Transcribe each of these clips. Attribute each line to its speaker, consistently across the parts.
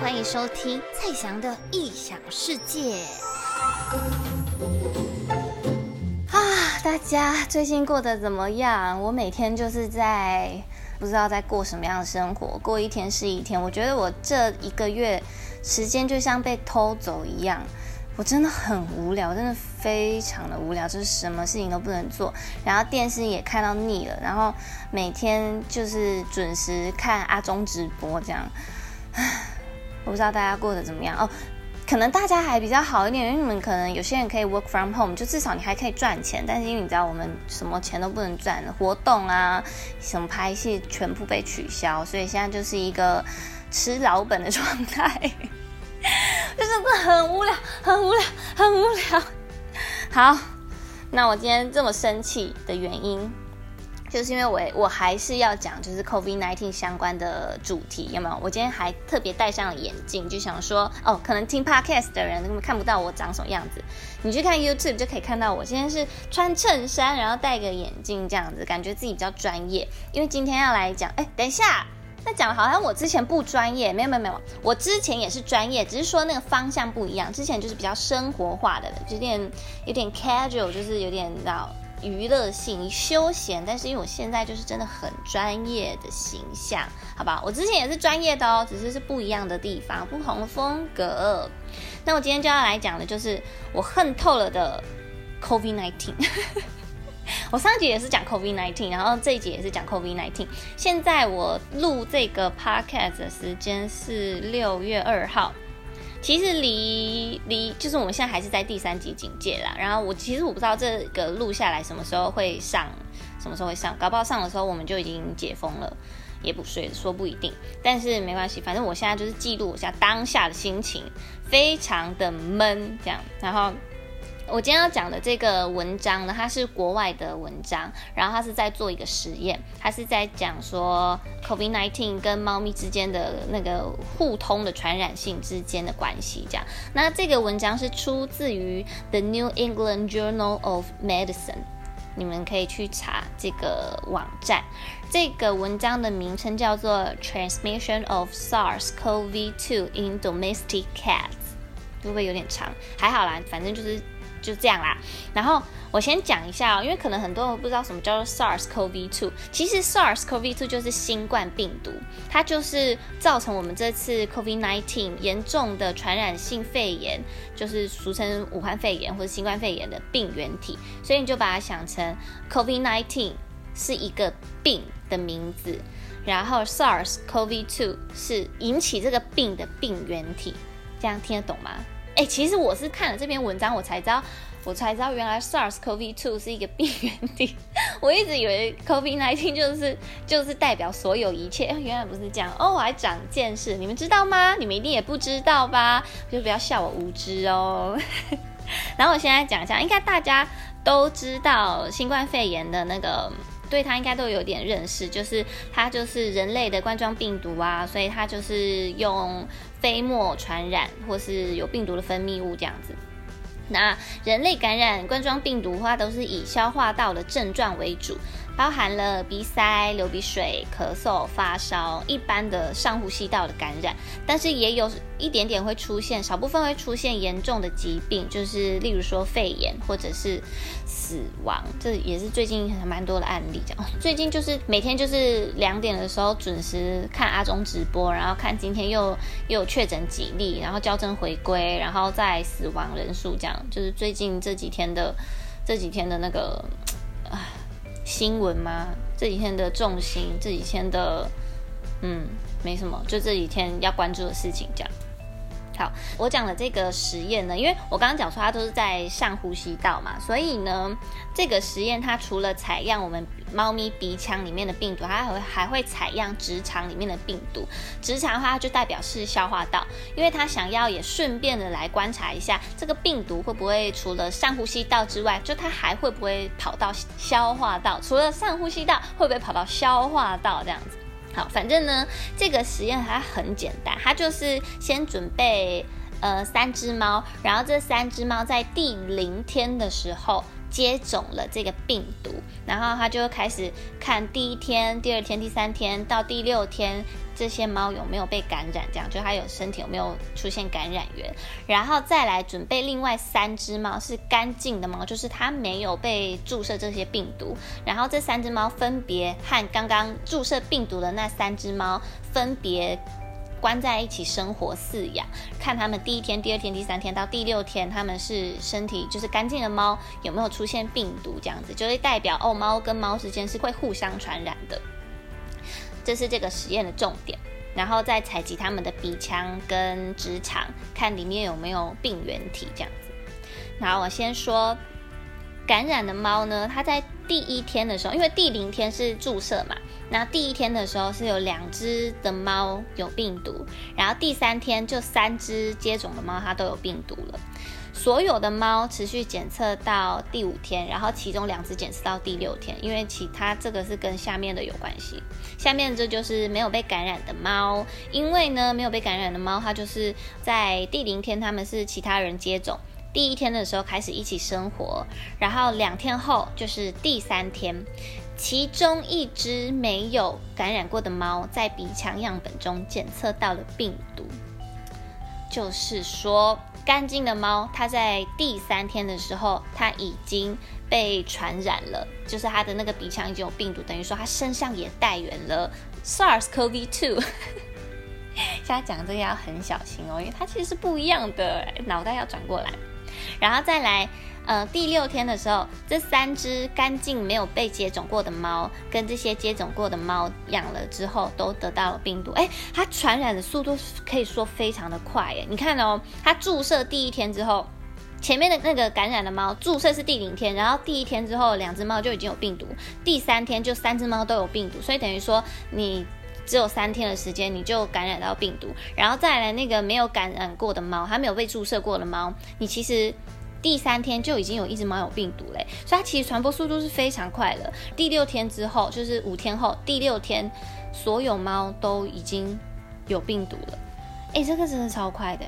Speaker 1: 欢迎收听蔡翔的异想世界。啊，大家最近过得怎么样？我每天就是在不知道在过什么样的生活，过一天是一天。我觉得我这一个月时间就像被偷走一样。我真的很无聊，真的非常的无聊，就是什么事情都不能做，然后电视也看到腻了，然后每天就是准时看阿中直播这样。我不知道大家过得怎么样哦，可能大家还比较好一点，因为你们可能有些人可以 work from home，就至少你还可以赚钱，但是因为你知道我们什么钱都不能赚，活动啊，什么拍戏全部被取消，所以现在就是一个吃老本的状态。就是真的很无聊，很无聊，很无聊。好，那我今天这么生气的原因，就是因为我我还是要讲就是 COVID-19 相关的主题，有没有？我今天还特别戴上了眼镜，就想说，哦，可能听 Podcast 的人根本看不到我长什么样子，你去看 YouTube 就可以看到我今天是穿衬衫，然后戴个眼镜这样子，感觉自己比较专业。因为今天要来讲，哎，等一下。那讲的好像我之前不专业，没有没有没有，我之前也是专业，只是说那个方向不一样。之前就是比较生活化的，有点有点 casual，就是有点到娱乐性、休闲。但是因为我现在就是真的很专业的形象，好吧？我之前也是专业的哦，只是是不一样的地方，不同的风格。那我今天就要来讲的就是我恨透了的 COVID-19。我上一集也是讲 COVID-19，然后这一集也是讲 COVID-19。现在我录这个 podcast 的时间是六月二号，其实离离就是我们现在还是在第三级警戒啦。然后我其实我不知道这个录下来什么时候会上，什么时候会上，搞不好上的时候我们就已经解封了，也不说说不一定。但是没关系，反正我现在就是记录一下当下的心情，非常的闷这样，然后。我今天要讲的这个文章呢，它是国外的文章，然后它是在做一个实验，它是在讲说 COVID-19 跟猫咪之间的那个互通的传染性之间的关系。这样，那这个文章是出自于 The New England Journal of Medicine，你们可以去查这个网站。这个文章的名称叫做 Transmission of SARS-CoV-2 in Domestic Cats，会不会有点长？还好啦，反正就是。就这样啦，然后我先讲一下哦，因为可能很多人不知道什么叫做 SARS-CoV-2。其实 SARS-CoV-2 就是新冠病毒，它就是造成我们这次 COVID-19 严重的传染性肺炎，就是俗称武汉肺炎或者新冠肺炎的病原体。所以你就把它想成 COVID-19 是一个病的名字，然后 SARS-CoV-2 是引起这个病的病原体。这样听得懂吗？哎、其实我是看了这篇文章，我才知道，我才知道原来 SARS-CoV-2 是一个病原体。我一直以为 COVID-19 就是就是代表所有一切，原来不是这样哦，我还长见识。你们知道吗？你们一定也不知道吧？就不要笑我无知哦。然后我现在讲一下，应该大家都知道新冠肺炎的那个。对它应该都有点认识，就是它就是人类的冠状病毒啊，所以它就是用飞沫传染，或是有病毒的分泌物这样子。那人类感染冠状病毒的话，都是以消化道的症状为主。包含了鼻塞、流鼻水、咳嗽、发烧，一般的上呼吸道的感染，但是也有一点点会出现，少部分会出现严重的疾病，就是例如说肺炎或者是死亡，这也是最近还蛮多的案例。这样，最近就是每天就是两点的时候准时看阿中直播，然后看今天又又有确诊几例，然后校正回归，然后再死亡人数这样，就是最近这几天的这几天的那个。新闻吗？这几天的重心，这几天的，嗯，没什么，就这几天要关注的事情，这样。好，我讲的这个实验呢，因为我刚刚讲说它都是在上呼吸道嘛，所以呢，这个实验它除了采样我们猫咪鼻腔里面的病毒，它还会还会采样直肠里面的病毒。直肠的话就代表是消化道，因为它想要也顺便的来观察一下这个病毒会不会除了上呼吸道之外，就它还会不会跑到消化道？除了上呼吸道，会不会跑到消化道这样子？好，反正呢，这个实验它很简单，它就是先准备呃三只猫，然后这三只猫在第零天的时候接种了这个病毒，然后他就开始看第一天、第二天、第三天到第六天这些猫有没有被感染，这样就它有身体有没有出现感染源，然后再来准备另外三只猫是干净的猫，就是它没有被注射这些病毒，然后这三只猫分别和刚刚注射病毒的那三只猫分别。关在一起生活饲养，看他们第一天、第二天、第三天到第六天，他们是身体就是干净的猫，有没有出现病毒？这样子就会代表哦，猫跟猫之间是会互相传染的。这是这个实验的重点，然后再采集他们的鼻腔跟直肠，看里面有没有病原体这样子。然后我先说感染的猫呢，它在第一天的时候，因为第零天是注射嘛。那第一天的时候是有两只的猫有病毒，然后第三天就三只接种的猫它都有病毒了。所有的猫持续检测到第五天，然后其中两只检测到第六天，因为其他这个是跟下面的有关系。下面这就是没有被感染的猫，因为呢没有被感染的猫，它就是在第零天他们是其他人接种，第一天的时候开始一起生活，然后两天后就是第三天。其中一只没有感染过的猫，在鼻腔样本中检测到了病毒，就是说，干净的猫，它在第三天的时候，它已经被传染了，就是它的那个鼻腔已经有病毒，等于说它身上也带源了 SARS-CoV-2。现在讲这个要很小心哦，因为它其实是不一样的，脑袋要转过来，然后再来。呃，第六天的时候，这三只干净没有被接种过的猫，跟这些接种过的猫养了之后，都得到了病毒。哎，它传染的速度可以说非常的快。哎，你看哦，它注射第一天之后，前面的那个感染的猫注射是第零天，然后第一天之后，两只猫就已经有病毒，第三天就三只猫都有病毒，所以等于说你只有三天的时间，你就感染到病毒，然后再来那个没有感染过的猫，还没有被注射过的猫，你其实。第三天就已经有一只猫有病毒嘞，所以它其实传播速度是非常快的。第六天之后，就是五天后，第六天所有猫都已经有病毒了。哎，这个真的超快的，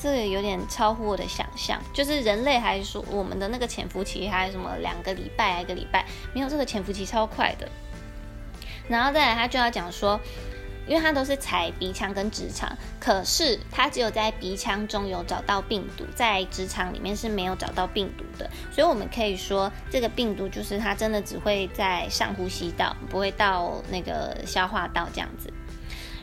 Speaker 1: 这个有点超乎我的想象。就是人类还说我们的那个潜伏期还有什么两个礼拜、一个礼拜，没有这个潜伏期超快的。然后再来，他就要讲说。因为他都是采鼻腔跟直肠，可是他只有在鼻腔中有找到病毒，在直肠里面是没有找到病毒的，所以我们可以说这个病毒就是它真的只会在上呼吸道，不会到那个消化道这样子。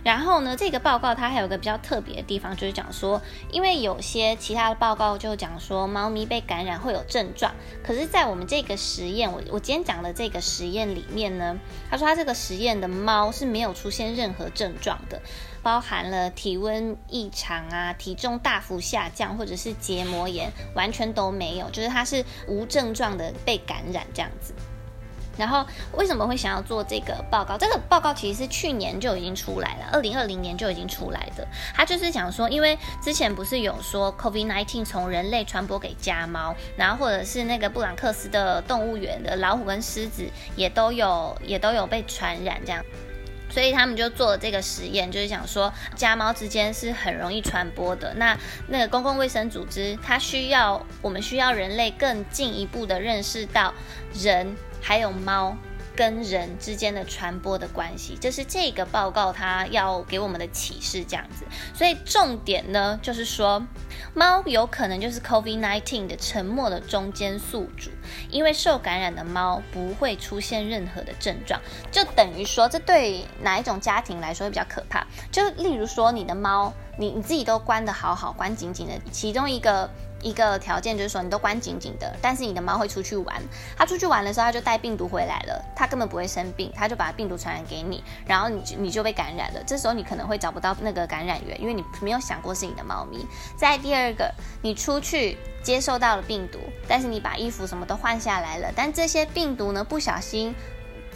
Speaker 1: 然后呢，这个报告它还有一个比较特别的地方，就是讲说，因为有些其他的报告就讲说，猫咪被感染会有症状，可是，在我们这个实验，我我今天讲的这个实验里面呢，他说他这个实验的猫是没有出现任何症状的，包含了体温异常啊、体重大幅下降或者是结膜炎，完全都没有，就是它是无症状的被感染这样子。然后为什么会想要做这个报告？这个报告其实是去年就已经出来了，二零二零年就已经出来的。他就是讲说，因为之前不是有说 COVID-19 从人类传播给家猫，然后或者是那个布朗克斯的动物园的老虎跟狮子也都有也都有被传染这样，所以他们就做了这个实验，就是想说家猫之间是很容易传播的。那那个公共卫生组织它需要我们需要人类更进一步的认识到人。还有猫跟人之间的传播的关系，这是这个报告它要给我们的启示，这样子。所以重点呢，就是说，猫有可能就是 COVID-19 的沉默的中间宿主，因为受感染的猫不会出现任何的症状，就等于说，这对哪一种家庭来说会比较可怕？就例如说，你的猫，你你自己都关得好好，关紧紧的，其中一个。一个条件就是说，你都关紧紧的，但是你的猫会出去玩，它出去玩的时候，它就带病毒回来了，它根本不会生病，它就把病毒传染给你，然后你就你就被感染了。这时候你可能会找不到那个感染源，因为你没有想过是你的猫咪。再第二个，你出去接受到了病毒，但是你把衣服什么都换下来了，但这些病毒呢，不小心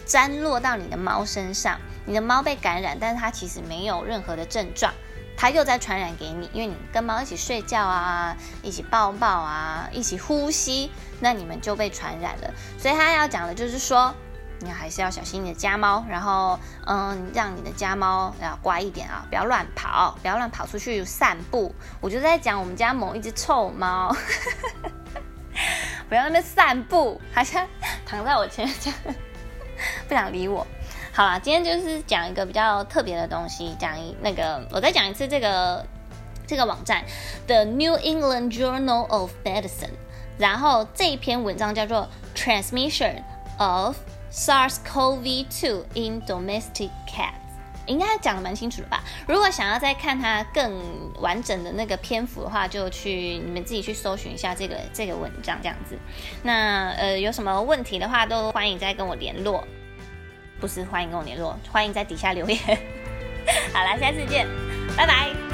Speaker 1: 沾落到你的猫身上，你的猫被感染，但是它其实没有任何的症状。它又在传染给你，因为你跟猫一起睡觉啊，一起抱抱啊，一起呼吸，那你们就被传染了。所以他要讲的就是说，你还是要小心你的家猫，然后嗯，让你的家猫要乖一点啊，不要乱跑，不要乱跑出去散步。我就在讲我们家某一只臭猫。不要在那边散步，好像躺在我前面，不想理我。好啦，今天就是讲一个比较特别的东西，讲一那个，我再讲一次这个这个网站，The New England Journal of Medicine。然后这一篇文章叫做 Transmission of SARS-CoV-2 in Domestic Cats。应该讲的蛮清楚的吧？如果想要再看它更完整的那个篇幅的话，就去你们自己去搜寻一下这个这个文章这样子。那呃有什么问题的话，都欢迎再跟我联络。不是欢迎跟我联络，欢迎在底下留言。好了，下次见，拜拜。